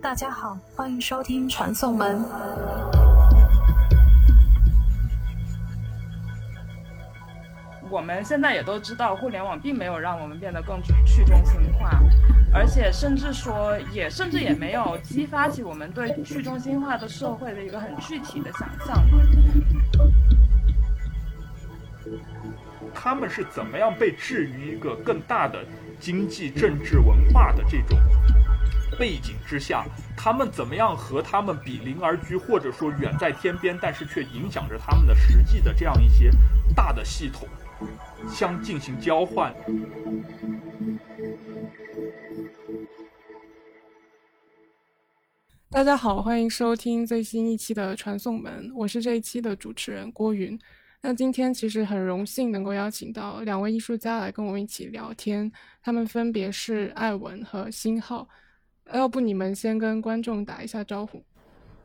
大家好，欢迎收听传送门。我们现在也都知道，互联网并没有让我们变得更去中心化，而且甚至说，也甚至也没有激发起我们对去中心化的社会的一个很具体的想象。他们是怎么样被置于一个更大的经济、政治、文化的这种背景之下？他们怎么样和他们比邻而居，或者说远在天边，但是却影响着他们的实际的这样一些大的系统相进行交换？大家好，欢迎收听最新一期的传送门，我是这一期的主持人郭云。那今天其实很荣幸能够邀请到两位艺术家来跟我们一起聊天，他们分别是艾文和新浩。要不你们先跟观众打一下招呼。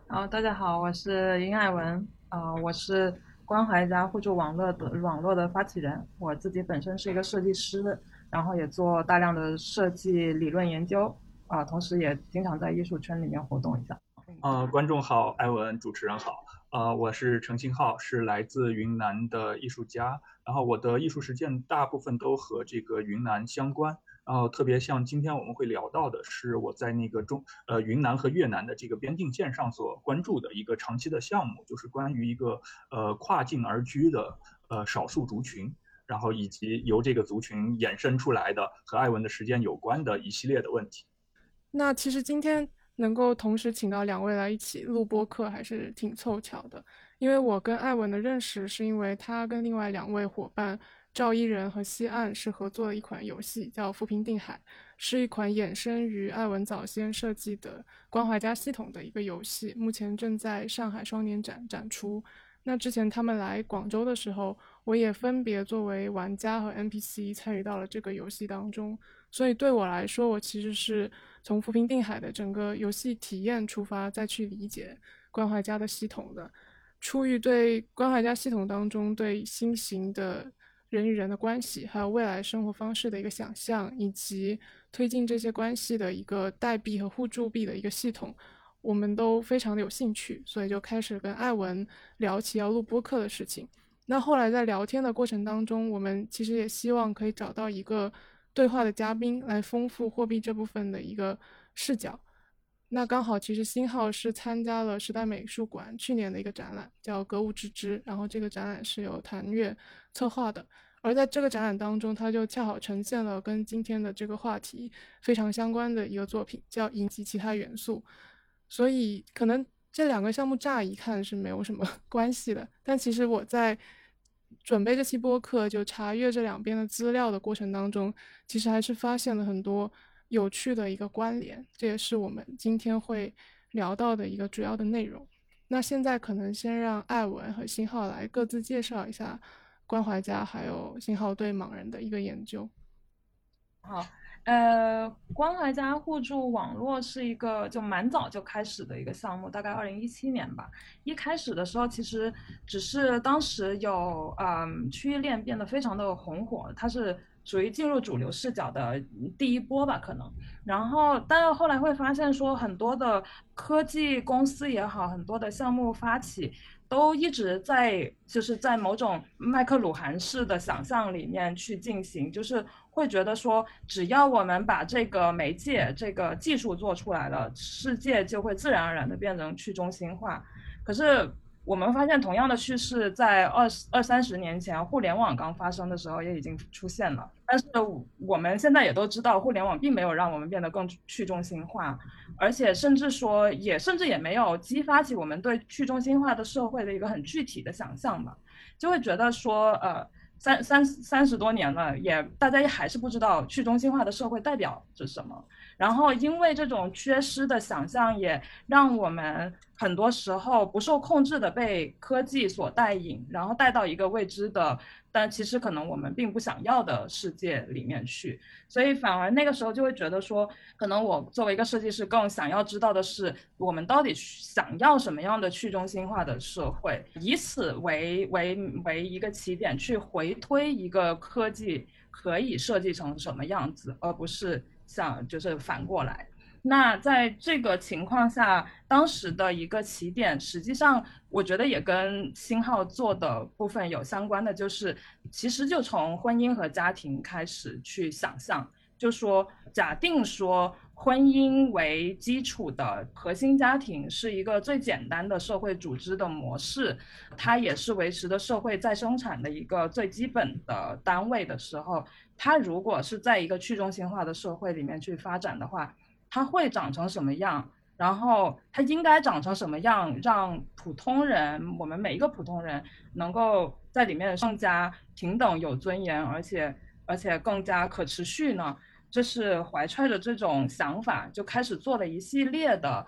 好，大家好，我是殷艾文，啊，我是关怀家互助网络的网络的发起人，我自己本身是一个设计师，然后也做大量的设计理论研究，啊，同时也经常在艺术圈里面活动一下。呃，观众好，艾文，主持人好。呃，我是程新浩，是来自云南的艺术家。然后我的艺术实践大部分都和这个云南相关。然后特别像今天我们会聊到的是我在那个中呃云南和越南的这个边境线上所关注的一个长期的项目，就是关于一个呃跨境而居的呃少数族群，然后以及由这个族群衍生出来的和艾文的实践有关的一系列的问题。那其实今天。能够同时请到两位来一起录播课还是挺凑巧的，因为我跟艾文的认识是因为他跟另外两位伙伴赵一人和西岸是合作了一款游戏，叫《浮萍定海》，是一款衍生于艾文早先设计的关怀家系统的一个游戏，目前正在上海双年展展出。那之前他们来广州的时候，我也分别作为玩家和 NPC 参与到了这个游戏当中，所以对我来说，我其实是。从浮萍定海的整个游戏体验出发，再去理解关怀家的系统的，出于对关怀家系统当中对新型的人与人的关系，还有未来生活方式的一个想象，以及推进这些关系的一个代币和互助币的一个系统，我们都非常的有兴趣，所以就开始跟艾文聊起要录播客的事情。那后来在聊天的过程当中，我们其实也希望可以找到一个。对话的嘉宾来丰富货币这部分的一个视角。那刚好，其实新号是参加了时代美术馆去年的一个展览，叫《格物致知》，然后这个展览是由谭月策划的。而在这个展览当中，它就恰好呈现了跟今天的这个话题非常相关的一个作品，叫《引及其他元素》。所以，可能这两个项目乍一看是没有什么 关系的，但其实我在。准备这期播客，就查阅这两边的资料的过程当中，其实还是发现了很多有趣的一个关联，这也是我们今天会聊到的一个主要的内容。那现在可能先让艾文和新浩来各自介绍一下关怀家还有新浩对盲人的一个研究。好。呃，关怀家互助网络是一个就蛮早就开始的一个项目，大概二零一七年吧。一开始的时候，其实只是当时有嗯区域链变得非常的红火，它是属于进入主流视角的第一波吧，可能。然后，但是后来会发现说，很多的科技公司也好，很多的项目发起。都一直在就是在某种麦克鲁韩式的想象里面去进行，就是会觉得说，只要我们把这个媒介、这个技术做出来了，世界就会自然而然的变成去中心化。可是。我们发现，同样的趋势在二十二三十年前，互联网刚发生的时候也已经出现了。但是我们现在也都知道，互联网并没有让我们变得更去中心化，而且甚至说，也甚至也没有激发起我们对去中心化的社会的一个很具体的想象吧，就会觉得说，呃。三三三十多年了，也大家也还是不知道去中心化的社会代表着什么。然后因为这种缺失的想象，也让我们很多时候不受控制的被科技所带引，然后带到一个未知的。但其实可能我们并不想要的世界里面去，所以反而那个时候就会觉得说，可能我作为一个设计师，更想要知道的是，我们到底想要什么样的去中心化的社会，以此为为为一个起点去回推一个科技可以设计成什么样子，而不是像就是反过来。那在这个情况下，当时的一个起点，实际上我觉得也跟星号做的部分有相关的，就是其实就从婚姻和家庭开始去想象，就说假定说婚姻为基础的核心家庭是一个最简单的社会组织的模式，它也是维持的社会再生产的一个最基本的单位的时候，它如果是在一个去中心化的社会里面去发展的话。它会长成什么样？然后它应该长成什么样，让普通人，我们每一个普通人能够在里面更加平等、有尊严，而且而且更加可持续呢？这是怀揣着这种想法，就开始做了一系列的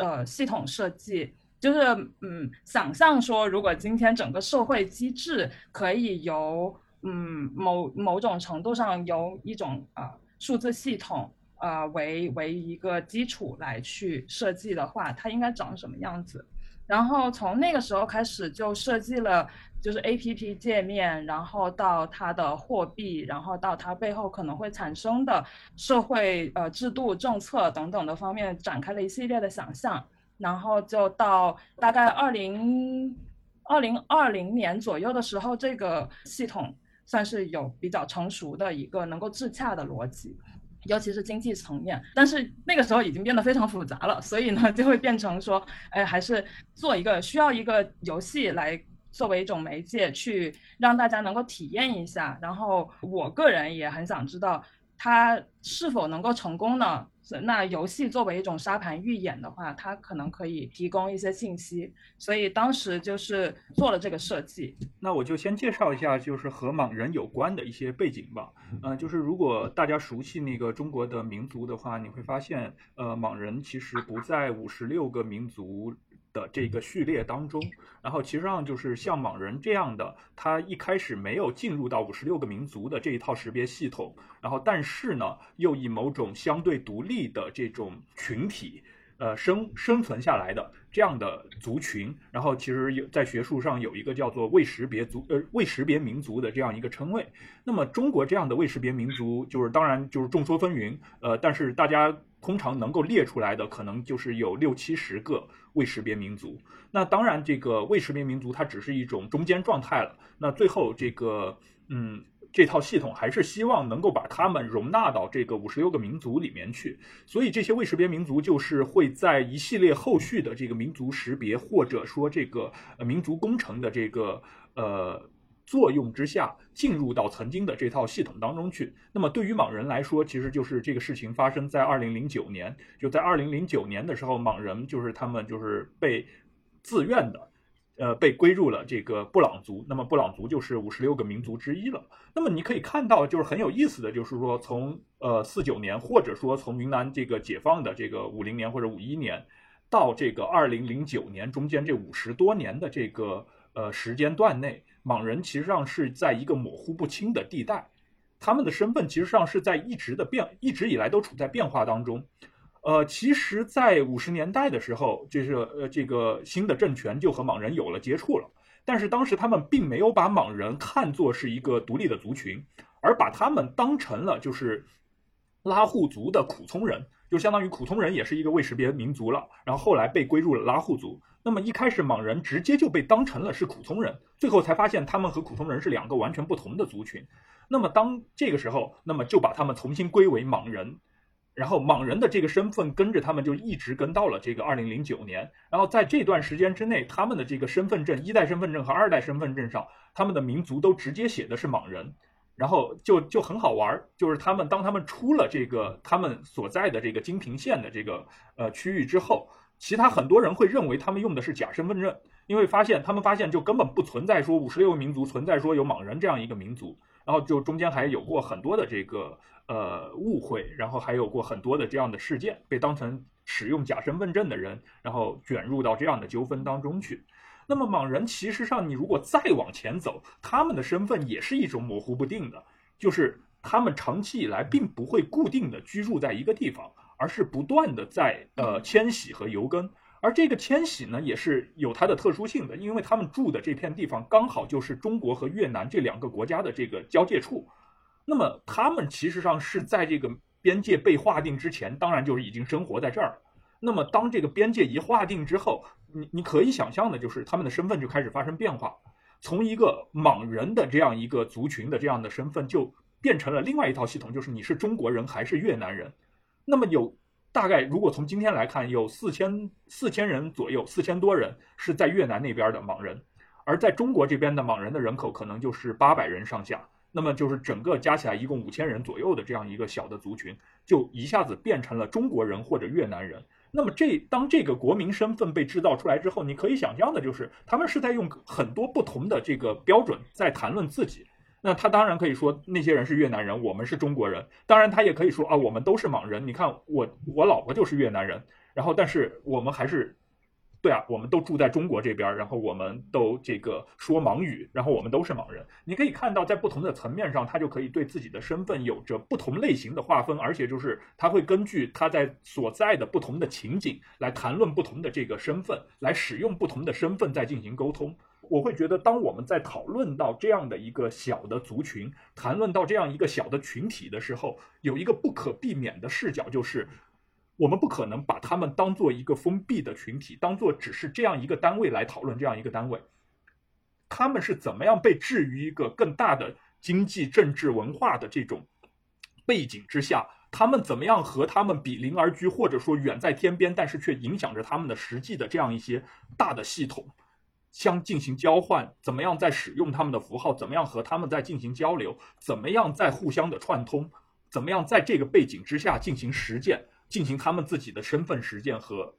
呃系统设计，就是嗯，想象说，如果今天整个社会机制可以由嗯某某种程度上由一种啊数字系统。呃，为为一个基础来去设计的话，它应该长什么样子？然后从那个时候开始就设计了，就是 A P P 界面，然后到它的货币，然后到它背后可能会产生的社会呃制度、政策等等的方面，展开了一系列的想象。然后就到大概二零二零二零年左右的时候，这个系统算是有比较成熟的一个能够自洽的逻辑。尤其是经济层面，但是那个时候已经变得非常复杂了，所以呢，就会变成说，哎，还是做一个需要一个游戏来作为一种媒介，去让大家能够体验一下。然后我个人也很想知道。它是否能够成功呢？那游戏作为一种沙盘预演的话，它可能可以提供一些信息，所以当时就是做了这个设计。那我就先介绍一下，就是和莽人有关的一些背景吧。嗯，就是如果大家熟悉那个中国的民族的话，你会发现，呃，莽人其实不在五十六个民族。的这个序列当中，然后其实上就是像莽人这样的，他一开始没有进入到五十六个民族的这一套识别系统，然后但是呢，又以某种相对独立的这种群体，呃生生存下来的这样的族群，然后其实有在学术上有一个叫做未识别族呃未识别民族的这样一个称谓。那么中国这样的未识别民族，就是当然就是众说纷纭，呃，但是大家。通常能够列出来的，可能就是有六七十个未识别民族。那当然，这个未识别民族它只是一种中间状态了。那最后这个，嗯，这套系统还是希望能够把他们容纳到这个五十六个民族里面去。所以这些未识别民族就是会在一系列后续的这个民族识别或者说这个民族工程的这个呃。作用之下，进入到曾经的这套系统当中去。那么对于莽人来说，其实就是这个事情发生在二零零九年。就在二零零九年的时候，莽人就是他们就是被自愿的，呃，被归入了这个布朗族。那么布朗族就是五十六个民族之一了。那么你可以看到，就是很有意思的就是说，从呃四九年，或者说从云南这个解放的这个五零年或者五一年，到这个二零零九年中间这五十多年的这个呃时间段内。莽人其实上是在一个模糊不清的地带，他们的身份其实上是在一直的变，一直以来都处在变化当中。呃，其实，在五十年代的时候，就是呃这个新的政权就和莽人有了接触了，但是当时他们并没有把莽人看作是一个独立的族群，而把他们当成了就是拉祜族的苦聪人，就相当于苦聪人也是一个未识别民族了，然后后来被归入了拉祜族。那么一开始，莽人直接就被当成了是苦聪人，最后才发现他们和苦聪人是两个完全不同的族群。那么当这个时候，那么就把他们重新归为莽人，然后莽人的这个身份跟着他们就一直跟到了这个二零零九年。然后在这段时间之内，他们的这个身份证一代身份证和二代身份证上，他们的民族都直接写的是莽人。然后就就很好玩，就是他们当他们出了这个他们所在的这个金平县的这个呃区域之后。其他很多人会认为他们用的是假身份证，因为发现他们发现就根本不存在说五十六个民族存在说有莽人这样一个民族，然后就中间还有过很多的这个呃误会，然后还有过很多的这样的事件被当成使用假身份证的人，然后卷入到这样的纠纷当中去。那么莽人其实上，你如果再往前走，他们的身份也是一种模糊不定的，就是他们长期以来并不会固定的居住在一个地方，而是不断的在呃迁徙和游耕。而这个迁徙呢，也是有它的特殊性的，因为他们住的这片地方刚好就是中国和越南这两个国家的这个交界处。那么他们其实上是在这个边界被划定之前，当然就是已经生活在这儿。那么当这个边界一划定之后，你你可以想象的就是他们的身份就开始发生变化，从一个莽人的这样一个族群的这样的身份，就变成了另外一套系统，就是你是中国人还是越南人。那么有大概如果从今天来看，有四千四千人左右，四千多人是在越南那边的莽人，而在中国这边的莽人的人口可能就是八百人上下。那么就是整个加起来一共五千人左右的这样一个小的族群，就一下子变成了中国人或者越南人。那么这当这个国民身份被制造出来之后，你可以想象的就是他们是在用很多不同的这个标准在谈论自己。那他当然可以说那些人是越南人，我们是中国人。当然他也可以说啊，我们都是莽人。你看我我老婆就是越南人，然后但是我们还是。对啊，我们都住在中国这边，然后我们都这个说盲语，然后我们都是莽人。你可以看到，在不同的层面上，他就可以对自己的身份有着不同类型的划分，而且就是他会根据他在所在的不同的情景来谈论不同的这个身份，来使用不同的身份在进行沟通。我会觉得，当我们在讨论到这样的一个小的族群，谈论到这样一个小的群体的时候，有一个不可避免的视角就是。我们不可能把他们当做一个封闭的群体，当做只是这样一个单位来讨论这样一个单位。他们是怎么样被置于一个更大的经济、政治、文化的这种背景之下？他们怎么样和他们比邻而居，或者说远在天边，但是却影响着他们的实际的这样一些大的系统相进行交换？怎么样在使用他们的符号？怎么样和他们在进行交流？怎么样在互相的串通？怎么样在这个背景之下进行实践？进行他们自己的身份实践和，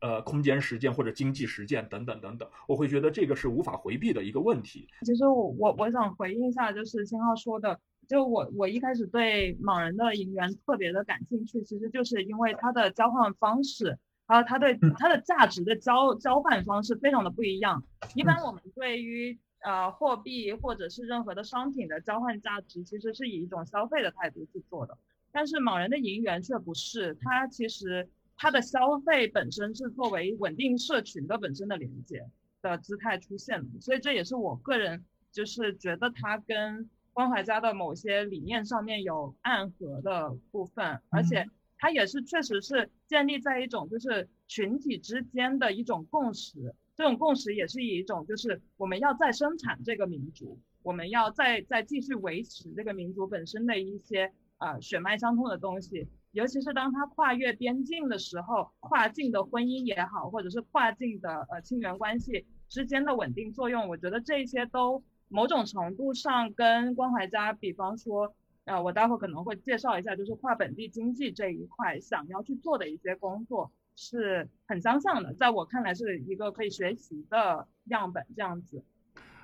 呃，空间实践或者经济实践等等等等，我会觉得这个是无法回避的一个问题。其实我我我想回应一下，就是星浩说的，就我我一开始对莽人的银元特别的感兴趣，其实就是因为它的交换方式，还有它对它的价值的交交换方式非常的不一样。一般我们对于呃货币或者是任何的商品的交换价值，其实是以一种消费的态度去做的。但是莽人的银元却不是，它其实它的消费本身是作为稳定社群的本身的连接的姿态出现的，所以这也是我个人就是觉得它跟关怀家的某些理念上面有暗合的部分，而且它也是确实是建立在一种就是群体之间的一种共识，这种共识也是以一种就是我们要再生产这个民族，我们要再再继续维持这个民族本身的一些。啊，血脉相通的东西，尤其是当它跨越边境的时候，跨境的婚姻也好，或者是跨境的呃亲缘关系之间的稳定作用，我觉得这些都某种程度上跟关怀家，比方说，呃，我待会可能会介绍一下，就是跨本地经济这一块想要去做的一些工作是很相像的，在我看来是一个可以学习的样本，这样子。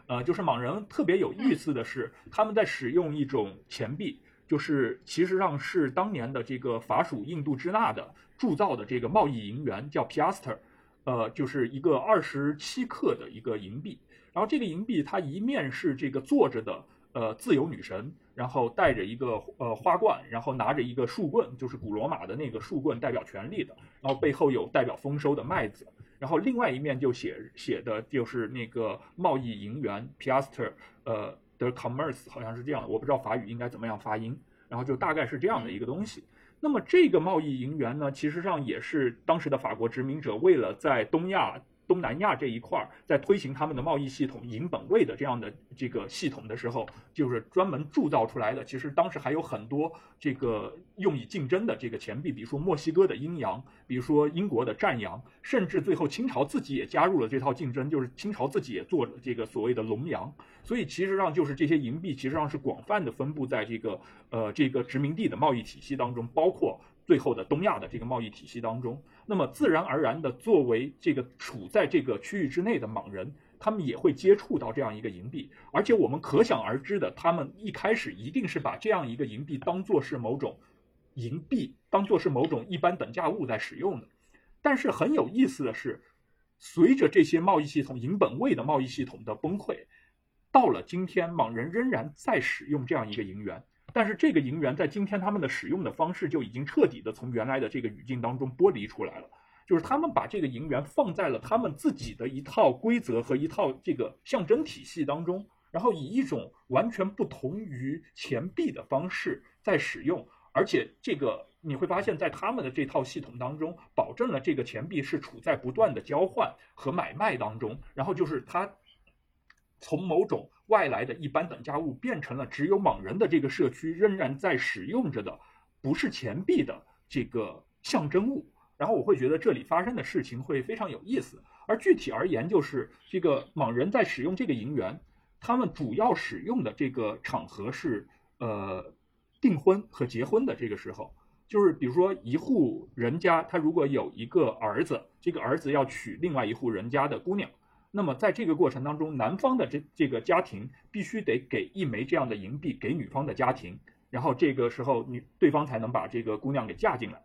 呃，就是莽人特别有意思的是，他们在使用一种钱币。就是其实上是当年的这个法属印度支那的铸造的这个贸易银元叫 piaster，呃，就是一个二十七克的一个银币。然后这个银币它一面是这个坐着的呃自由女神，然后带着一个呃花冠，然后拿着一个树棍，就是古罗马的那个树棍代表权力的。然后背后有代表丰收的麦子。然后另外一面就写写的就是那个贸易银元 piaster，呃。的 commerce 好像是这样，我不知道法语应该怎么样发音，然后就大概是这样的一个东西。那么这个贸易银元呢，其实上也是当时的法国殖民者为了在东亚。东南亚这一块儿在推行他们的贸易系统银本位的这样的这个系统的时候，就是专门铸造出来的。其实当时还有很多这个用以竞争的这个钱币，比如说墨西哥的阴阳，比如说英国的战洋，甚至最后清朝自己也加入了这套竞争，就是清朝自己也做这个所谓的龙洋。所以其实上就是这些银币，其实上是广泛的分布在这个呃这个殖民地的贸易体系当中，包括。最后的东亚的这个贸易体系当中，那么自然而然的，作为这个处在这个区域之内的莽人，他们也会接触到这样一个银币，而且我们可想而知的，他们一开始一定是把这样一个银币当做是某种银币，当做是某种一般等价物在使用的。但是很有意思的是，随着这些贸易系统银本位的贸易系统的崩溃，到了今天，莽人仍然在使用这样一个银元，但是这个银元在今天他们的使用的方式就已经彻底的从原来的这个语境当中剥离出来了，就是他们把这个银元放在了他们自己的一套规则和一套这个象征体系当中，然后以一种完全不同于钱币的方式在使用，而且这个你会发现在他们的这套系统当中，保证了这个钱币是处在不断的交换和买卖当中，然后就是它。从某种外来的一般等价物变成了只有莽人的这个社区仍然在使用着的，不是钱币的这个象征物。然后我会觉得这里发生的事情会非常有意思。而具体而言，就是这个莽人在使用这个银元，他们主要使用的这个场合是呃订婚和结婚的这个时候，就是比如说一户人家他如果有一个儿子，这个儿子要娶另外一户人家的姑娘。那么在这个过程当中，男方的这这个家庭必须得给一枚这样的银币给女方的家庭，然后这个时候女对方才能把这个姑娘给嫁进来。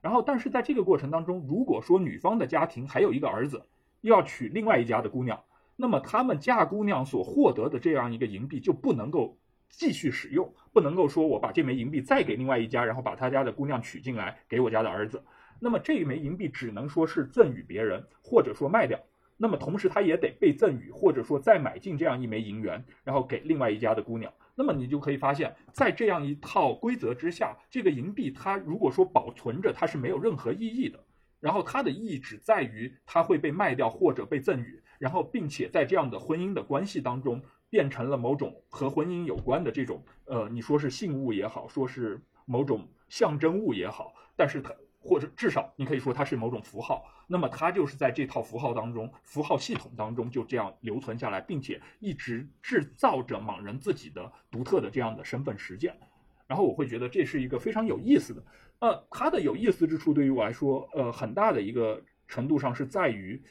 然后，但是在这个过程当中，如果说女方的家庭还有一个儿子，要娶另外一家的姑娘，那么他们嫁姑娘所获得的这样一个银币就不能够继续使用，不能够说我把这枚银币再给另外一家，然后把他家的姑娘娶进来给我家的儿子。那么这一枚银币只能说是赠与别人，或者说卖掉。那么同时，他也得被赠与，或者说再买进这样一枚银元，然后给另外一家的姑娘。那么你就可以发现，在这样一套规则之下，这个银币它如果说保存着，它是没有任何意义的。然后它的意义只在于它会被卖掉或者被赠与，然后并且在这样的婚姻的关系当中，变成了某种和婚姻有关的这种，呃，你说是信物也好，说是某种象征物也好，但是它。或者至少你可以说它是某种符号，那么它就是在这套符号当中，符号系统当中就这样留存下来，并且一直制造着莽人自己的独特的这样的身份实践。然后我会觉得这是一个非常有意思的，呃，它的有意思之处对于我来说，呃，很大的一个程度上是在于，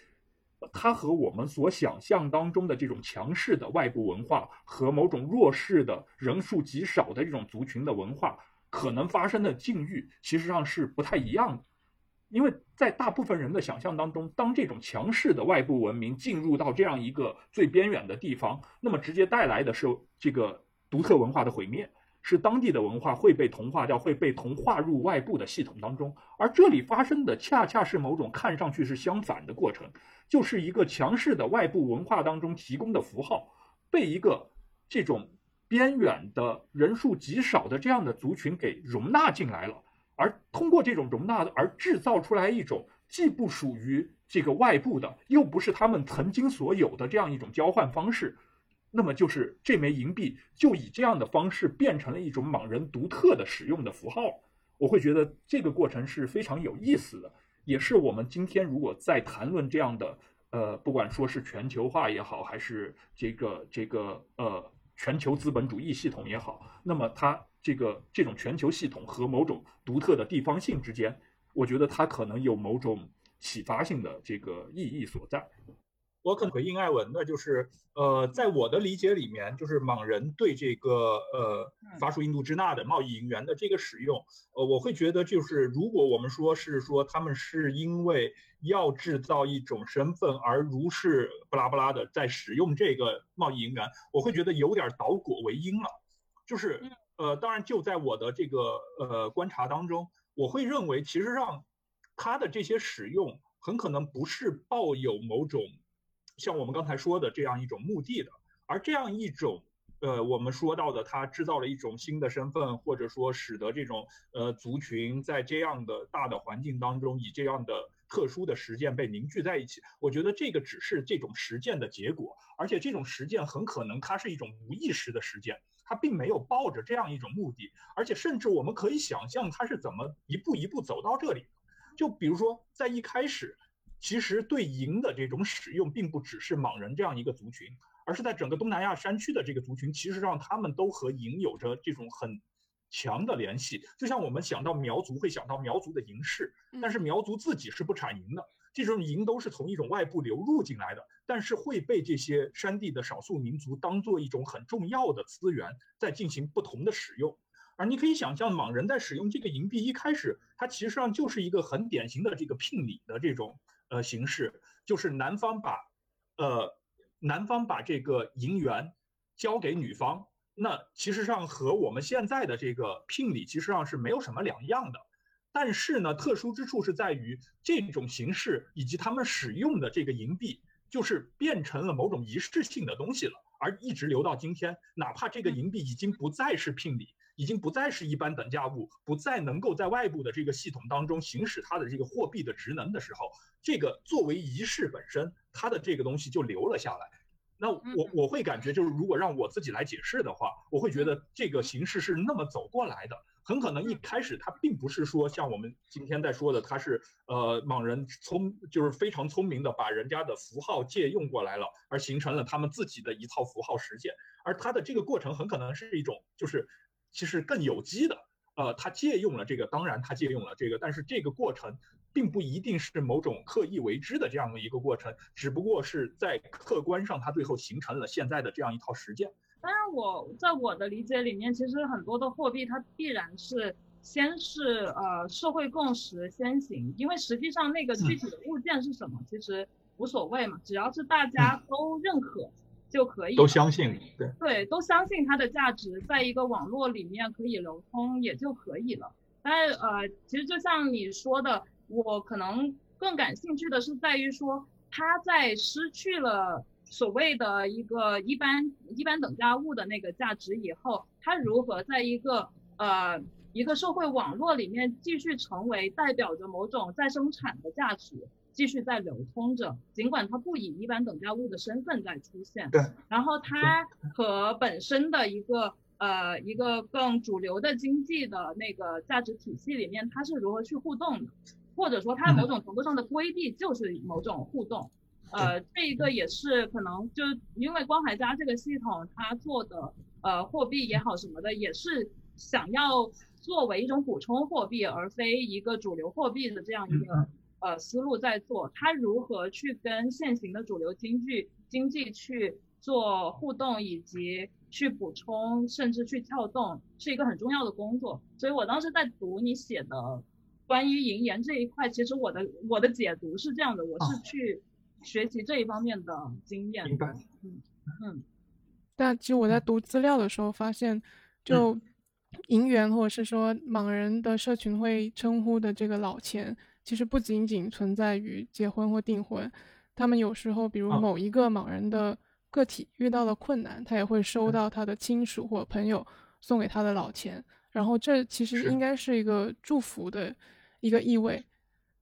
它和我们所想象当中的这种强势的外部文化和某种弱势的人数极少的这种族群的文化。可能发生的境遇，其实上是不太一样的，因为在大部分人的想象当中，当这种强势的外部文明进入到这样一个最边远的地方，那么直接带来的是这个独特文化的毁灭，是当地的文化会被同化掉，会被同化入外部的系统当中。而这里发生的恰恰是某种看上去是相反的过程，就是一个强势的外部文化当中提供的符号，被一个这种。边远的人数极少的这样的族群给容纳进来了，而通过这种容纳而制造出来一种既不属于这个外部的，又不是他们曾经所有的这样一种交换方式，那么就是这枚银币就以这样的方式变成了一种莽人独特的使用的符号。我会觉得这个过程是非常有意思的，也是我们今天如果在谈论这样的呃，不管说是全球化也好，还是这个这个呃。全球资本主义系统也好，那么它这个这种全球系统和某种独特的地方性之间，我觉得它可能有某种启发性的这个意义所在。我可能回应艾文的，就是呃，在我的理解里面，就是莽人对这个呃法属印度支那的贸易银元的这个使用，呃，我会觉得就是如果我们说是说他们是因为要制造一种身份而如是不拉不拉的在使用这个贸易银元，我会觉得有点倒果为因了。就是呃，当然就在我的这个呃观察当中，我会认为其实上他的这些使用很可能不是抱有某种。像我们刚才说的这样一种目的的，而这样一种，呃，我们说到的，它制造了一种新的身份，或者说使得这种呃族群在这样的大的环境当中，以这样的特殊的实践被凝聚在一起。我觉得这个只是这种实践的结果，而且这种实践很可能它是一种无意识的实践，它并没有抱着这样一种目的，而且甚至我们可以想象它是怎么一步一步走到这里的。就比如说在一开始。其实对银的这种使用，并不只是莽人这样一个族群，而是在整个东南亚山区的这个族群，其实上他们都和银有着这种很强的联系。就像我们想到苗族，会想到苗族的银饰，但是苗族自己是不产银的，这种银都是从一种外部流入进来的，但是会被这些山地的少数民族当做一种很重要的资源，在进行不同的使用。而你可以想象，莽人在使用这个银币一开始，它其实上就是一个很典型的这个聘礼的这种。呃形式，就是男方把呃男方把这个银元交给女方，那其实上和我们现在的这个聘礼其实上是没有什么两样的。但是呢，特殊之处是在于这种形式以及他们使用的这个银币，就是变成了某种仪式性的东西了，而一直留到今天，哪怕这个银币已经不再是聘礼，已经不再是一般等价物，不再能够在外部的这个系统当中行使它的这个货币的职能的时候，这个作为仪式本身，它的这个东西就留了下来。那我我会感觉，就是如果让我自己来解释的话，我会觉得这个形式是那么走过来的。很可能一开始它并不是说像我们今天在说的，它是呃莽人聪就是非常聪明的把人家的符号借用过来了，而形成了他们自己的一套符号实践。而它的这个过程很可能是一种就是其实更有机的，呃，他借用了这个，当然他借用了这个，但是这个过程并不一定是某种刻意为之的这样的一个过程，只不过是在客观上它最后形成了现在的这样一套实践。当然，我在我的理解里面，其实很多的货币它必然是先是呃社会共识先行，因为实际上那个具体的物件是什么，其实无所谓嘛，只要是大家都认可就可以，都相信，对对，都相信它的价值，在一个网络里面可以流通也就可以了。但是呃，其实就像你说的，我可能更感兴趣的是在于说，它在失去了。所谓的一个一般一般等价物的那个价值以后，它如何在一个呃一个社会网络里面继续成为代表着某种再生产的价值，继续在流通着，尽管它不以一般等价物的身份在出现。对。然后它和本身的一个呃一个更主流的经济的那个价值体系里面，它是如何去互动的，或者说它某种程度上的规避就是某种互动。呃，这一个也是可能，就因为光海家这个系统，它做的呃货币也好什么的，也是想要作为一种补充货币，而非一个主流货币的这样一个呃思路在做。它如何去跟现行的主流经济经济去做互动，以及去补充，甚至去撬动，是一个很重要的工作。所以我当时在读你写的关于银盐这一块，其实我的我的解读是这样的，我是去。学习这一方面的经验，明白。嗯嗯。但其实我在读资料的时候发现，就银元或者是说盲人的社群会称呼的这个老钱，其实不仅仅存在于结婚或订婚。他们有时候，比如某一个莽人的个体遇到了困难，他也会收到他的亲属或朋友送给他的老钱，然后这其实应该是一个祝福的一个意味。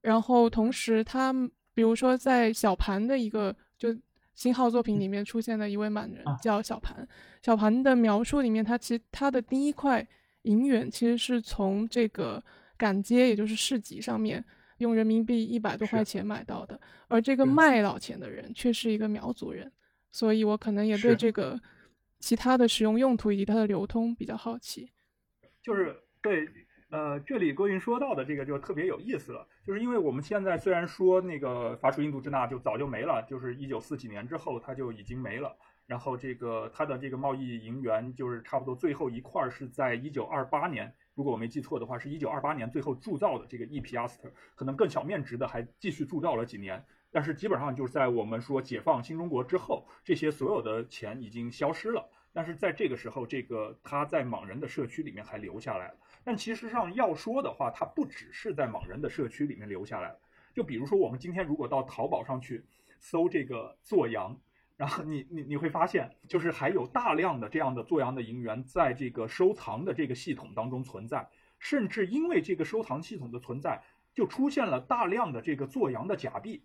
然后同时他。比如说，在小盘的一个就新号作品里面出现的一位满人叫小盘。小盘的描述里面，他其实他的第一块银元其实是从这个赶街，也就是市集上面用人民币一百多块钱买到的。而这个卖老钱的人却是一个苗族人，所以我可能也对这个其他的使用用途以及它的流通比较好奇。就是对。呃，这里郭云说到的这个就特别有意思了，就是因为我们现在虽然说那个法属印度支那就早就没了，就是一九四几年之后它就已经没了，然后这个它的这个贸易银元就是差不多最后一块是在一九二八年，如果我没记错的话，是一九二八年最后铸造的这个一皮阿斯特，可能更小面值的还继续铸造了几年，但是基本上就是在我们说解放新中国之后，这些所有的钱已经消失了，但是在这个时候，这个它在莽人的社区里面还留下来了。但其实上要说的话，它不只是在莽人的社区里面留下来就比如说，我们今天如果到淘宝上去搜这个做羊，然后你你你会发现，就是还有大量的这样的做羊的银元在这个收藏的这个系统当中存在，甚至因为这个收藏系统的存在，就出现了大量的这个做羊的假币。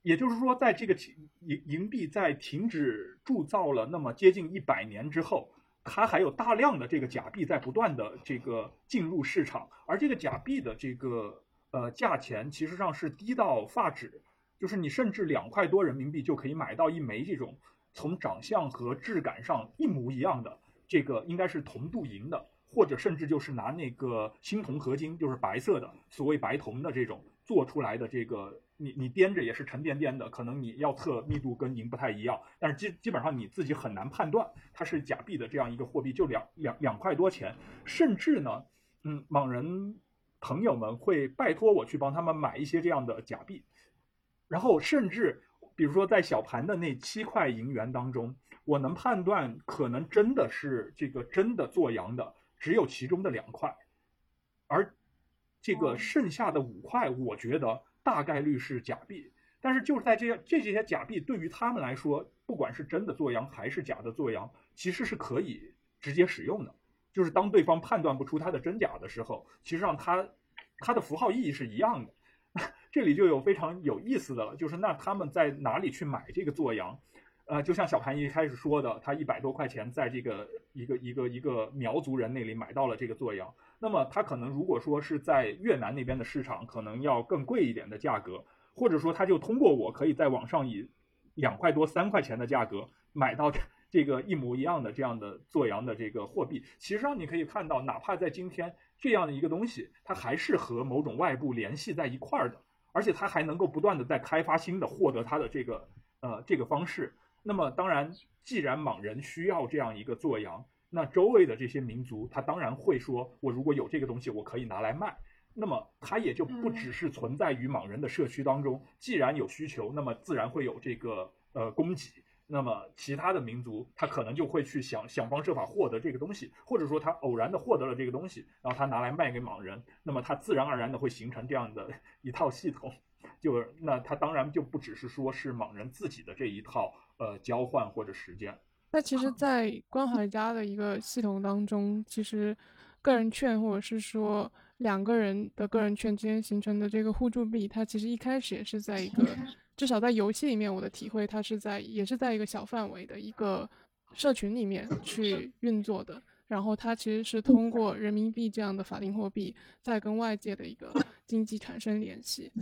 也就是说，在这个银银币在停止铸造了那么接近一百年之后。它还有大量的这个假币在不断的这个进入市场，而这个假币的这个呃价钱其实上是低到发指，就是你甚至两块多人民币就可以买到一枚这种从长相和质感上一模一样的这个应该是铜镀银的，或者甚至就是拿那个青铜合金，就是白色的所谓白铜的这种做出来的这个。你你掂着也是沉甸甸的，可能你要测密度跟银不太一样，但是基基本上你自己很难判断它是假币的这样一个货币，就两两两块多钱，甚至呢，嗯，莽人朋友们会拜托我去帮他们买一些这样的假币，然后甚至比如说在小盘的那七块银元当中，我能判断可能真的是这个真的做阳的只有其中的两块，而这个剩下的五块，我觉得大概率是假币。但是就是在这些这些假币对于他们来说，不管是真的做阳还是假的做阳，其实是可以直接使用的。就是当对方判断不出它的真假的时候，其实上它它的符号意义是一样的。这里就有非常有意思的了，就是那他们在哪里去买这个做羊？呃，就像小盘一开始说的，他一百多块钱在这个一个一个一个苗族人那里买到了这个做羊，那么他可能如果说是在越南那边的市场，可能要更贵一点的价格。或者说，他就通过我可以在网上以两块多、三块钱的价格买到 这个一模一样的这样的做羊的这个货币。其实上你可以看到，哪怕在今天这样的一个东西，它还是和某种外部联系在一块儿的，而且它还能够不断的在开发新的获得它的这个呃这个方式。那么当然，既然莽人需要这样一个做羊，那周围的这些民族他当然会说，我如果有这个东西，我可以拿来卖。那么它也就不只是存在于莽人的社区当中。既然有需求，那么自然会有这个呃供给。那么其他的民族，他可能就会去想想方设法获得这个东西，或者说他偶然的获得了这个东西，然后他拿来卖给莽人。那么他自然而然的会形成这样的一套系统。就那他当然就不只是说是莽人自己的这一套呃交换或者实践。那其实，在关怀家的一个系统当中，其实个人券或者是说。两个人的个人券之间形成的这个互助币，它其实一开始也是在一个，至少在游戏里面，我的体会，它是在也是在一个小范围的一个社群里面去运作的。然后它其实是通过人民币这样的法定货币，在跟外界的一个经济产生联系。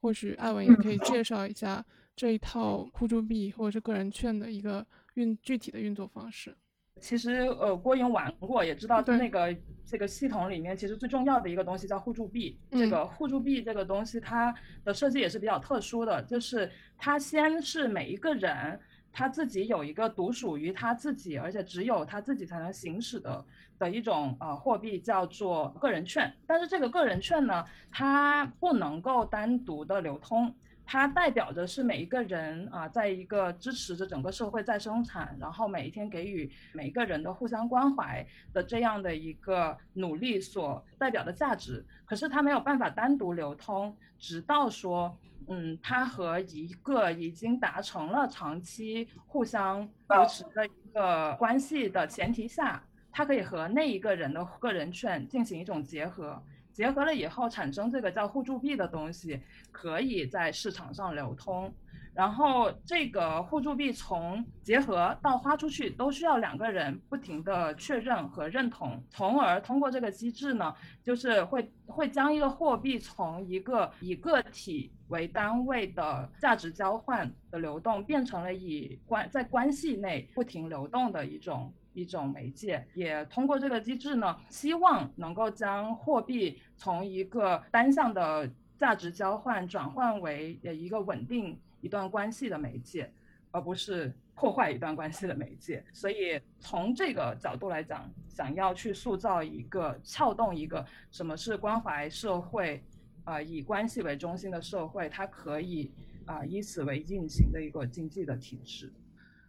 或许艾文也可以介绍一下这一套互助币或者是个人券的一个运具体的运作方式。其实，呃，郭莹玩过，也知道那个这个系统里面，其实最重要的一个东西叫互助币。这个互助币这个东西，它的设计也是比较特殊的，就是它先是每一个人他自己有一个独属于他自己，而且只有他自己才能行使的的一种呃货币，叫做个人券。但是这个个人券呢，它不能够单独的流通。它代表着是每一个人啊，在一个支持着整个社会在生产，然后每一天给予每一个人的互相关怀的这样的一个努力所代表的价值。可是它没有办法单独流通，直到说，嗯，它和一个已经达成了长期互相扶持的一个关系的前提下，它可以和那一个人的个人券进行一种结合。结合了以后产生这个叫互助币的东西，可以在市场上流通。然后这个互助币从结合到花出去，都需要两个人不停的确认和认同，从而通过这个机制呢，就是会会将一个货币从一个以个体为单位的价值交换的流动，变成了以关在关系内不停流动的一种。一种媒介，也通过这个机制呢，希望能够将货币从一个单向的价值交换转换为一个稳定一段关系的媒介，而不是破坏一段关系的媒介。所以从这个角度来讲，想要去塑造一个撬动一个什么是关怀社会，啊以关系为中心的社会，它可以啊以此为运行的一个经济的体制。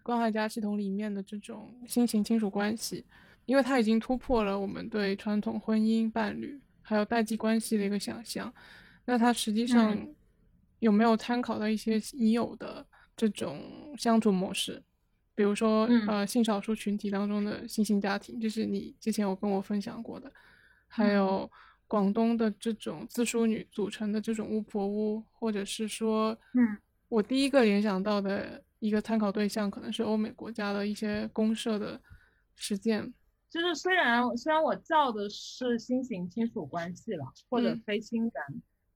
关怀家系统里面的这种新型亲属关系，因为它已经突破了我们对传统婚姻伴侣还有代际关系的一个想象。那它实际上有没有参考到一些已有的这种相处模式？比如说，呃，性少数群体当中的新型家庭，就是你之前有跟我分享过的，还有广东的这种自梳女组成的这种巫婆屋，或者是说，嗯，我第一个联想到的。一个参考对象可能是欧美国家的一些公社的实践，就是虽然虽然我叫的是新型亲属关系了，或者非亲缘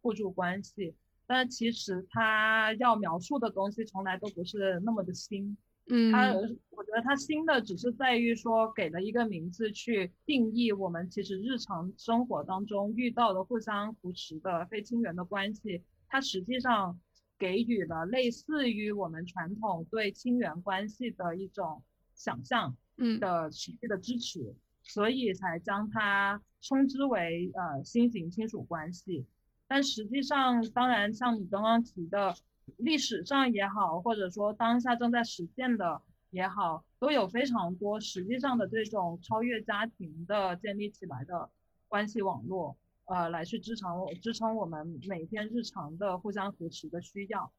互助关系，但其实它要描述的东西从来都不是那么的新。嗯，它我觉得它新的只是在于说给了一个名字去定义我们其实日常生活当中遇到的互相扶持的非亲缘的关系，它实际上。给予了类似于我们传统对亲缘关系的一种想象，嗯的持续的支持，所以才将它称之为呃新型亲属关系。但实际上，当然像你刚刚提的，历史上也好，或者说当下正在实践的也好，都有非常多实际上的这种超越家庭的建立起来的关系网络，呃，来去支撑我支撑我们每天日常的互相扶持的需要。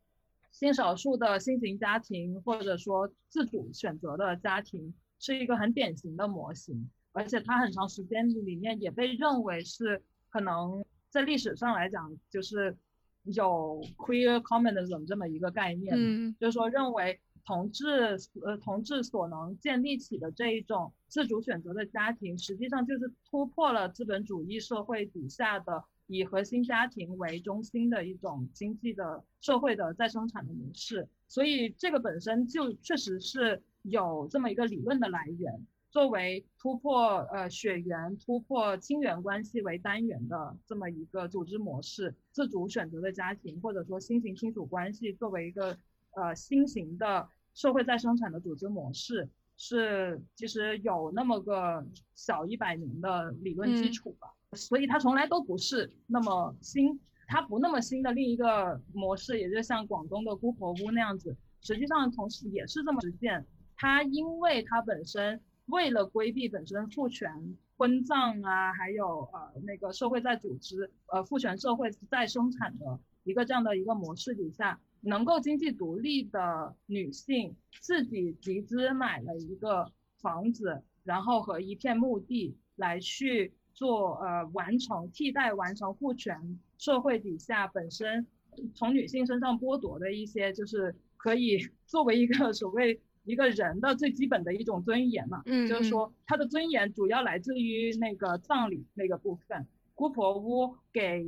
性少数的新型家庭，或者说自主选择的家庭，是一个很典型的模型，而且它很长时间里面也被认为是可能在历史上来讲，就是有 queer communism 这么一个概念，嗯，就是说认为同志呃同志所能建立起的这一种自主选择的家庭，实际上就是突破了资本主义社会底下的。以核心家庭为中心的一种经济的社会的再生产的模式，所以这个本身就确实是有这么一个理论的来源，作为突破呃血缘、突破亲缘关系为单元的这么一个组织模式，自主选择的家庭或者说新型亲属关系作为一个呃新型的社会再生产的组织模式，是其实有那么个小一百年的理论基础吧。所以它从来都不是那么新，它不那么新的另一个模式，也就像广东的姑婆屋那样子，实际上同时也是这么实践。它因为它本身为了规避本身父权婚葬啊，还有呃那个社会在组织呃父权社会在生产的一个这样的一个模式底下，能够经济独立的女性自己集资买了一个房子，然后和一片墓地来去。做呃完成替代完成父权社会底下本身从女性身上剥夺的一些，就是可以作为一个 所谓一个人的最基本的一种尊严嘛。嗯，就是说她的尊严主要来自于那个葬礼那个部分。姑婆屋给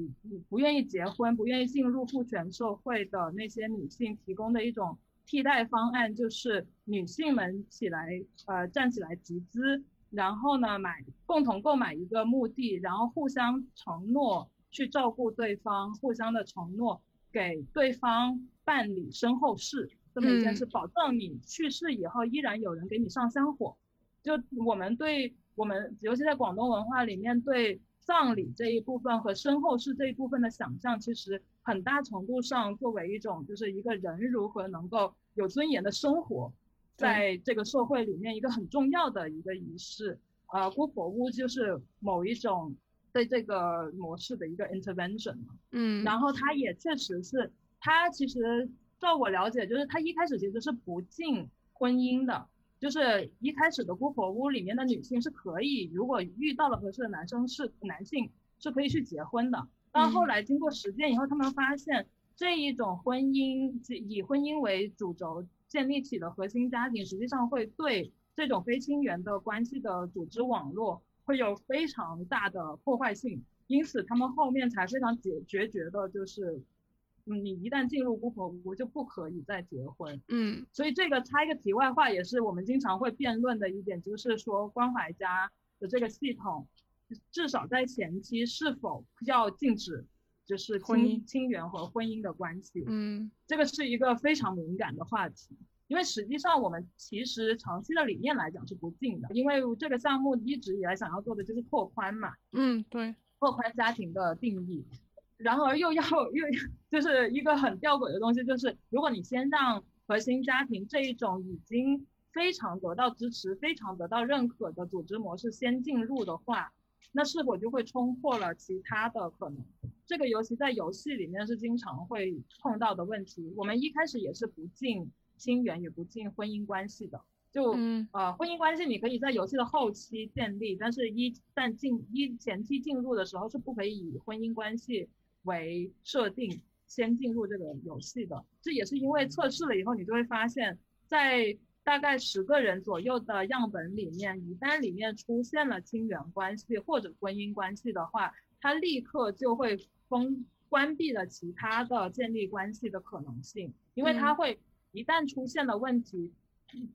不愿意结婚、不愿意进入父权社会的那些女性提供的一种替代方案，就是女性们起来呃站起来集资。然后呢，买共同购买一个墓地，然后互相承诺去照顾对方，互相的承诺给对方办理身后事这么一件事，保证你去世以后依然有人给你上香火。就我们对我们，尤其在广东文化里面，对葬礼这一部分和身后事这一部分的想象，其实很大程度上作为一种就是一个人如何能够有尊严的生活。在这个社会里面，一个很重要的一个仪式，呃，姑婆屋就是某一种对这个模式的一个 intervention 嘛。嗯，然后它也确实是，它其实照我了解，就是它一开始其实是不进婚姻的，就是一开始的姑婆屋里面的女性是可以，如果遇到了合适的男生是男性，是可以去结婚的。但后来经过实践以后，他们发现这一种婚姻以婚姻为主轴。建立起的核心家庭，实际上会对这种非亲缘的关系的组织网络会有非常大的破坏性，因此他们后面才非常决决绝的，就是，嗯，你一旦进入姑婆屋就不可以再结婚，嗯，所以这个插一个题外话，也是我们经常会辩论的一点，就是说关怀家的这个系统，至少在前期是否要禁止。就是亲亲缘和婚姻的关系，嗯，这个是一个非常敏感的话题，因为实际上我们其实长期的理念来讲是不禁的，因为这个项目一直以来想要做的就是拓宽嘛，嗯，对，拓宽家庭的定义，然而又要又就是一个很吊诡的东西，就是如果你先让核心家庭这一种已经非常得到支持、非常得到认可的组织模式先进入的话。那是否就会冲破了其他的可能？这个尤其在游戏里面是经常会碰到的问题。我们一开始也是不进亲缘，也不进婚姻关系的。就呃，婚姻关系你可以在游戏的后期建立，但是一旦进一前期进入的时候是不可以以婚姻关系为设定先进入这个游戏的。这也是因为测试了以后，你就会发现，在大概十个人左右的样本里面，一旦里面出现了亲缘关系或者婚姻关系的话，它立刻就会封关闭了其他的建立关系的可能性，因为它会一旦出现了问题，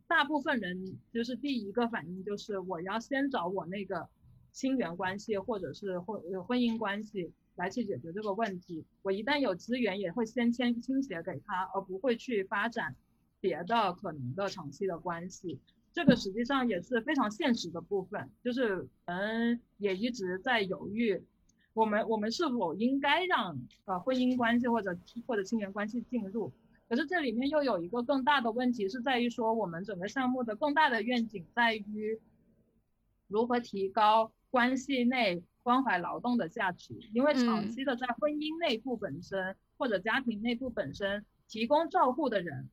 大部分人就是第一个反应就是我要先找我那个亲缘关系或者是婚婚姻关系来去解决这个问题。我一旦有资源，也会先先倾斜给他，而不会去发展。别的可能的长期的关系，这个实际上也是非常现实的部分。就是我们也一直在犹豫，我们我们是否应该让呃婚姻关系或者或者亲缘关系进入？可是这里面又有一个更大的问题，是在于说我们整个项目的更大的愿景在于如何提高关系内关怀劳动的价值，因为长期的在婚姻内部本身或者家庭内部本身提供照护的人，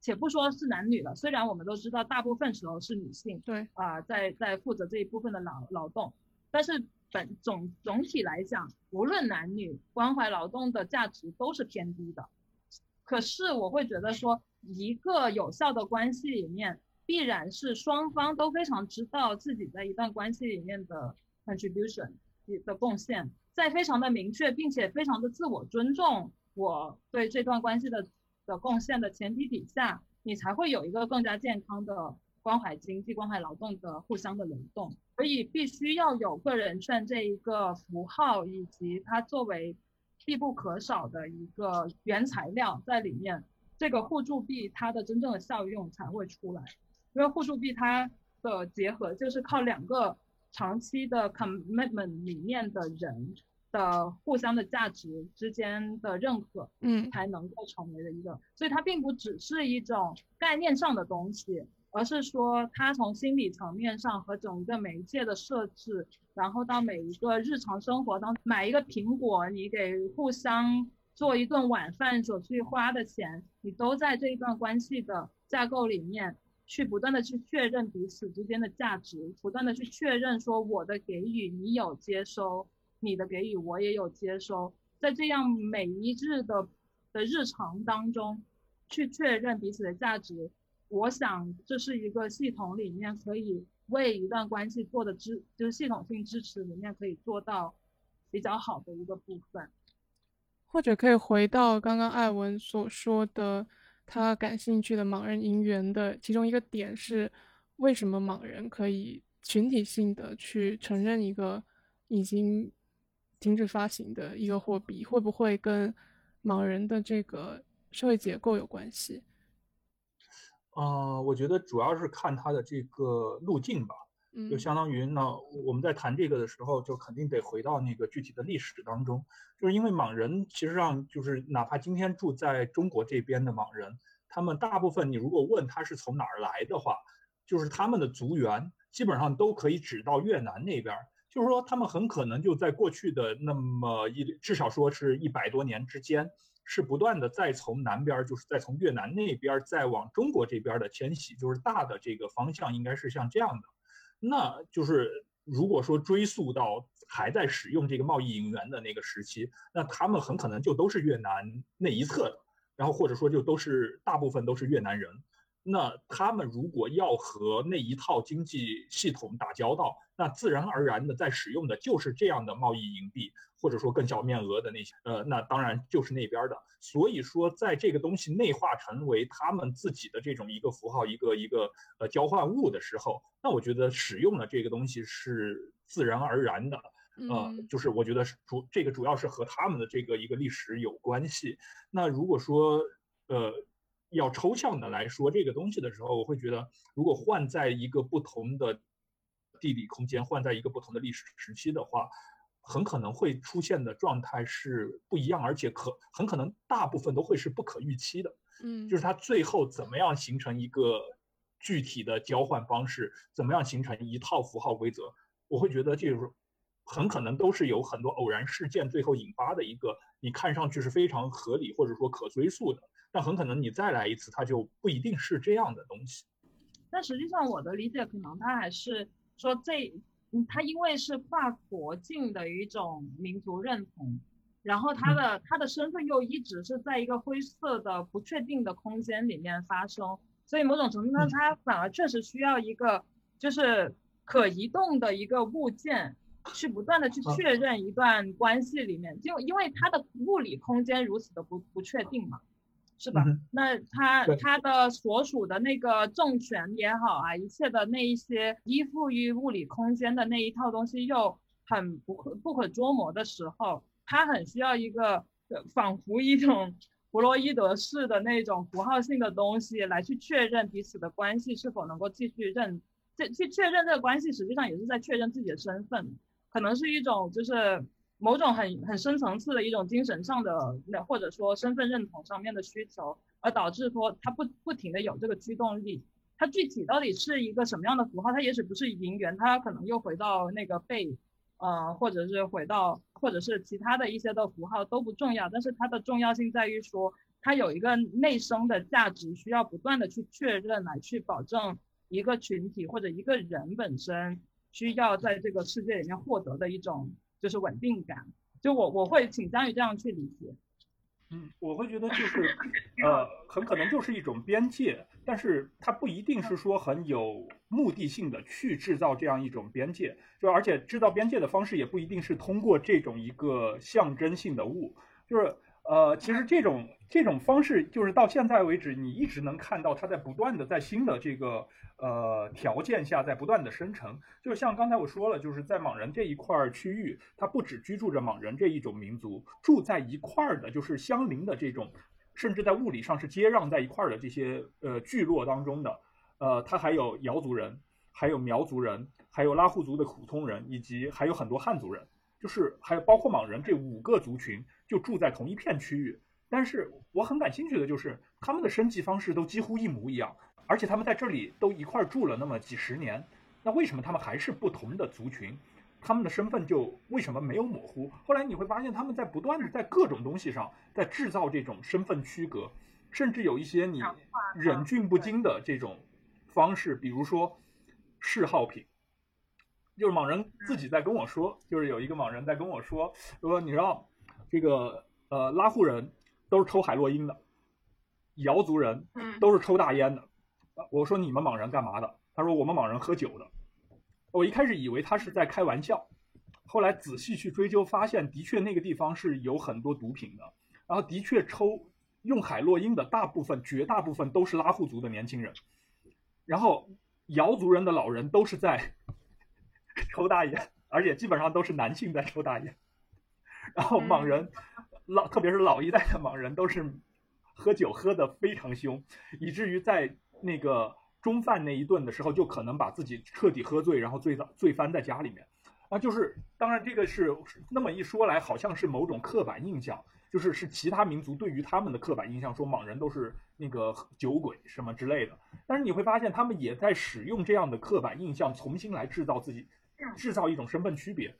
且不说是男女了，虽然我们都知道大部分时候是女性，对。啊，在在负责这一部分的劳劳动，但是本总总体来讲，无论男女，关怀劳动的价值都是偏低的。可是我会觉得说，一个有效的关系里面，必然是双方都非常知道自己在一段关系里面的 contribution 的贡献，在非常的明确并且非常的自我尊重我对这段关系的的贡献的前提底下，你才会有一个更加健康的关怀经济、关怀劳动的互相的流动。所以必须要有个人券这一个符号，以及它作为。必不可少的一个原材料在里面，这个互助币它的真正的效用才会出来。因为互助币它的结合就是靠两个长期的 commitment 里面的人的互相的价值之间的认可，嗯，才能够成为的一个。所以它并不只是一种概念上的东西。而是说，它从心理层面上和整个媒介的设置，然后到每一个日常生活当买一个苹果，你给互相做一顿晚饭所去花的钱，你都在这一段关系的架构里面去不断的去确认彼此之间的价值，不断的去确认说我的给予你有接收，你的给予我也有接收，在这样每一日的的日常当中，去确认彼此的价值。我想这是一个系统里面可以为一段关系做的支，就是系统性支持里面可以做到比较好的一个部分。或者可以回到刚刚艾文所说的，他感兴趣的盲人银元的其中一个点是，为什么盲人可以群体性的去承认一个已经停止发行的一个货币，会不会跟盲人的这个社会结构有关系？嗯，我觉得主要是看它的这个路径吧，就相当于呢，我们在谈这个的时候，就肯定得回到那个具体的历史当中，就是因为莽人其实上就是哪怕今天住在中国这边的莽人，他们大部分你如果问他是从哪儿来的话，就是他们的族源基本上都可以指到越南那边，就是说他们很可能就在过去的那么一至少说是一百多年之间。是不断的再从南边，就是再从越南那边再往中国这边的迁徙，就是大的这个方向应该是像这样的。那就是如果说追溯到还在使用这个贸易银元的那个时期，那他们很可能就都是越南那一侧的，然后或者说就都是大部分都是越南人。那他们如果要和那一套经济系统打交道，那自然而然的在使用的就是这样的贸易银币，或者说更小面额的那些，呃，那当然就是那边的。所以说，在这个东西内化成为他们自己的这种一个符号、一个一个呃交换物的时候，那我觉得使用的这个东西是自然而然的，呃，就是我觉得主这个主要是和他们的这个一个历史有关系。那如果说，呃。要抽象的来说这个东西的时候，我会觉得，如果换在一个不同的地理空间，换在一个不同的历史时期的话，很可能会出现的状态是不一样，而且可很可能大部分都会是不可预期的。嗯，就是它最后怎么样形成一个具体的交换方式，怎么样形成一套符号规则，我会觉得这是很可能都是有很多偶然事件最后引发的一个，你看上去是非常合理或者说可追溯的。但很可能你再来一次，它就不一定是这样的东西。但实际上，我的理解可能它还是说这，嗯，它因为是跨国境的一种民族认同，然后它的它的身份又一直是在一个灰色的不确定的空间里面发生，所以某种程度上，它反而确实需要一个就是可移动的一个物件，去不断的去确认一段关系里面，就因为它的物理空间如此的不不确定嘛。是吧？那他他的所属的那个政权也好啊，一切的那一些依附于物理空间的那一套东西又很不可不可捉摸的时候，他很需要一个仿佛一种弗洛伊德式的那种符号性的东西来去确认彼此的关系是否能够继续认，这去确认这个关系，实际上也是在确认自己的身份，可能是一种就是。某种很很深层次的一种精神上的，或者说身份认同上面的需求，而导致说它不不停的有这个驱动力。它具体到底是一个什么样的符号？它也许不是银元，它可能又回到那个贝，呃，或者是回到或者是其他的一些的符号都不重要，但是它的重要性在于说它有一个内生的价值，需要不断的去确认来去保证一个群体或者一个人本身需要在这个世界里面获得的一种就是稳定感。就我我会倾向于这样去理解。嗯，我会觉得就是，呃，很可能就是一种边界，但是它不一定是说很有目的性的去制造这样一种边界，就而且制造边界的方式也不一定是通过这种一个象征性的物，就是。呃，其实这种这种方式，就是到现在为止，你一直能看到它在不断的在新的这个呃条件下，在不断的生成。就像刚才我说了，就是在莽人这一块区域，它不只居住着莽人这一种民族，住在一块儿的，就是相邻的这种，甚至在物理上是接壤在一块儿的这些呃聚落当中的，呃，它还有瑶族人，还有苗族人，还有拉祜族的普通人，以及还有很多汉族人。就是还有包括莽人这五个族群就住在同一片区域，但是我很感兴趣的就是他们的生计方式都几乎一模一样，而且他们在这里都一块住了那么几十年，那为什么他们还是不同的族群？他们的身份就为什么没有模糊？后来你会发现他们在不断的在各种东西上在制造这种身份区隔，甚至有一些你忍俊不禁的这种方式，比如说嗜好品。就是莽人自己在跟我说，就是有一个莽人在跟我说，说你知道，这个呃拉祜人都是抽海洛因的，瑶族人都是抽大烟的。我说你们莽人干嘛的？他说我们莽人喝酒的。我一开始以为他是在开玩笑，后来仔细去追究，发现的确那个地方是有很多毒品的，然后的确抽用海洛因的大部分、绝大部分都是拉祜族的年轻人，然后瑶族人的老人都是在。抽大烟，而且基本上都是男性在抽大烟。然后莽人老，特别是老一代的莽人，都是喝酒喝得非常凶，以至于在那个中饭那一顿的时候，就可能把自己彻底喝醉，然后醉倒醉翻在家里面。啊，就是当然这个是那么一说来，好像是某种刻板印象，就是是其他民族对于他们的刻板印象，说莽人都是那个酒鬼什么之类的。但是你会发现，他们也在使用这样的刻板印象，重新来制造自己。制造一种身份区别，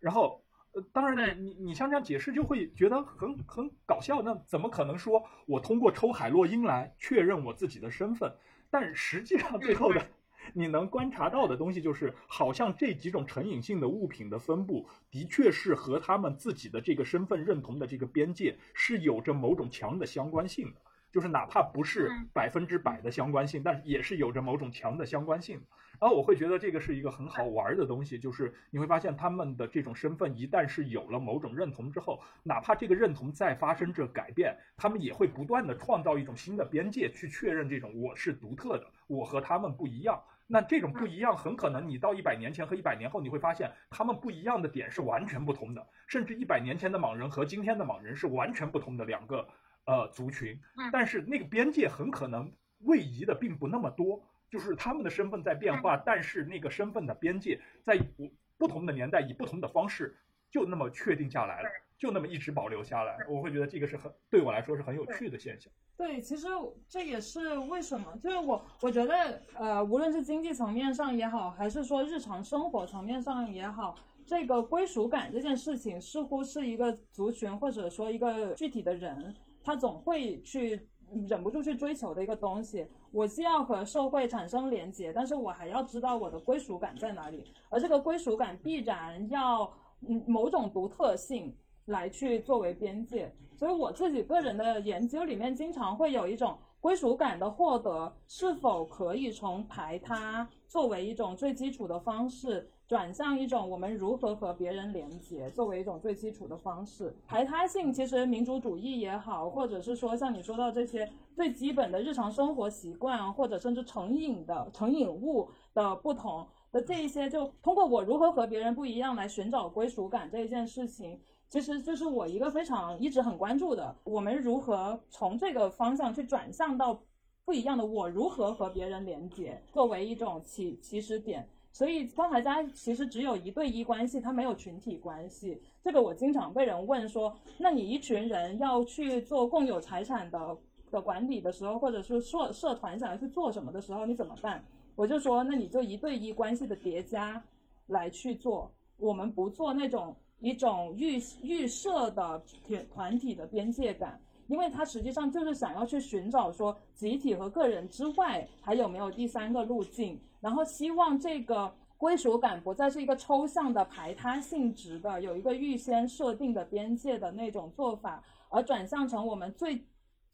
然后，呃，当然，你你你像这样解释就会觉得很很搞笑。那怎么可能说我通过抽海洛因来确认我自己的身份？但实际上最后的你能观察到的东西就是，好像这几种成瘾性的物品的分布的确是和他们自己的这个身份认同的这个边界是有着某种强的相关性的。就是哪怕不是百分之百的相关性，但是也是有着某种强的相关性。然后我会觉得这个是一个很好玩的东西，就是你会发现他们的这种身份一旦是有了某种认同之后，哪怕这个认同再发生着改变，他们也会不断的创造一种新的边界去确认这种我是独特的，我和他们不一样。那这种不一样很可能你到一百年前和一百年后，你会发现他们不一样的点是完全不同的，甚至一百年前的莽人和今天的莽人是完全不同的两个。呃，族群，但是那个边界很可能位移的并不那么多，就是他们的身份在变化，但是那个身份的边界在不不同的年代以不同的方式就那么确定下来了，就那么一直保留下来。我会觉得这个是很对我来说是很有趣的现象。对，其实这也是为什么，就是我我觉得，呃，无论是经济层面上也好，还是说日常生活层面上也好，这个归属感这件事情似乎是一个族群或者说一个具体的人。他总会去忍不住去追求的一个东西。我既要和社会产生连接，但是我还要知道我的归属感在哪里。而这个归属感必然要嗯某种独特性来去作为边界。所以我自己个人的研究里面，经常会有一种归属感的获得，是否可以从排他作为一种最基础的方式。转向一种我们如何和别人连接，作为一种最基础的方式。排他性其实民族主义也好，或者是说像你说到这些最基本的日常生活习惯，或者甚至成瘾的成瘾物的不同的这一些，就通过我如何和别人不一样来寻找归属感这一件事情，其实就是我一个非常一直很关注的。我们如何从这个方向去转向到不一样的我如何和别人连接，作为一种起起始点。所以光怀家其实只有一对一关系，它没有群体关系。这个我经常被人问说，那你一群人要去做共有财产的的管理的时候，或者是社社团想要去做什么的时候，你怎么办？我就说，那你就一对一关系的叠加来去做，我们不做那种一种预预设的团团体的边界感，因为它实际上就是想要去寻找说集体和个人之外还有没有第三个路径，然后希望这个。归属感不再是一个抽象的排他性质的，有一个预先设定的边界的那种做法，而转向成我们最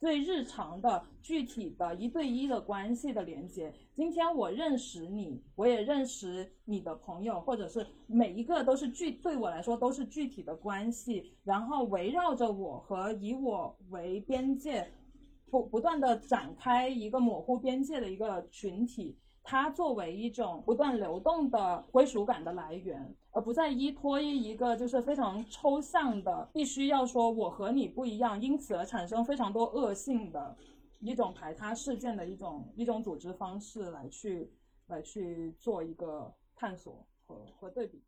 最日常的具体的一对一的关系的连接。今天我认识你，我也认识你的朋友，或者是每一个都是具对我来说都是具体的关系，然后围绕着我和以我为边界，不不断的展开一个模糊边界的一个群体。它作为一种不断流动的归属感的来源，而不再依托于一个就是非常抽象的，必须要说我和你不一样，因此而产生非常多恶性的一种排他事件的一种一种组织方式来去来去做一个探索和和对比的。